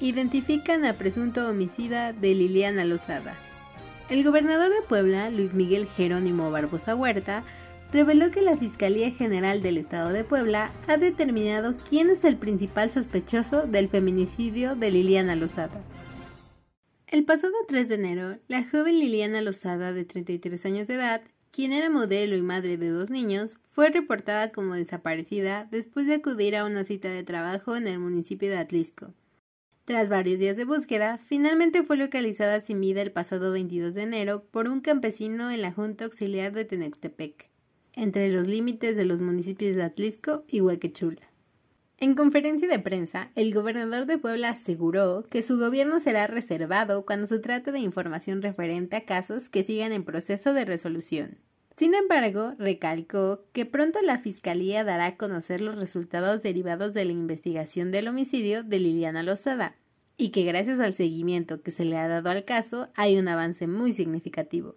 identifican a presunto homicida de Liliana Lozada. El gobernador de Puebla, Luis Miguel Jerónimo Barbosa Huerta, reveló que la Fiscalía General del Estado de Puebla ha determinado quién es el principal sospechoso del feminicidio de Liliana Lozada. El pasado 3 de enero, la joven Liliana Lozada, de 33 años de edad, quien era modelo y madre de dos niños, fue reportada como desaparecida después de acudir a una cita de trabajo en el municipio de Atlisco. Tras varios días de búsqueda, finalmente fue localizada sin vida el pasado 22 de enero por un campesino en la Junta Auxiliar de Tenectepec, entre los límites de los municipios de Atlisco y Huequechula. En conferencia de prensa, el gobernador de Puebla aseguró que su gobierno será reservado cuando se trate de información referente a casos que sigan en proceso de resolución. Sin embargo, recalcó que pronto la Fiscalía dará a conocer los resultados derivados de la investigación del homicidio de Liliana Lozada y que gracias al seguimiento que se le ha dado al caso hay un avance muy significativo.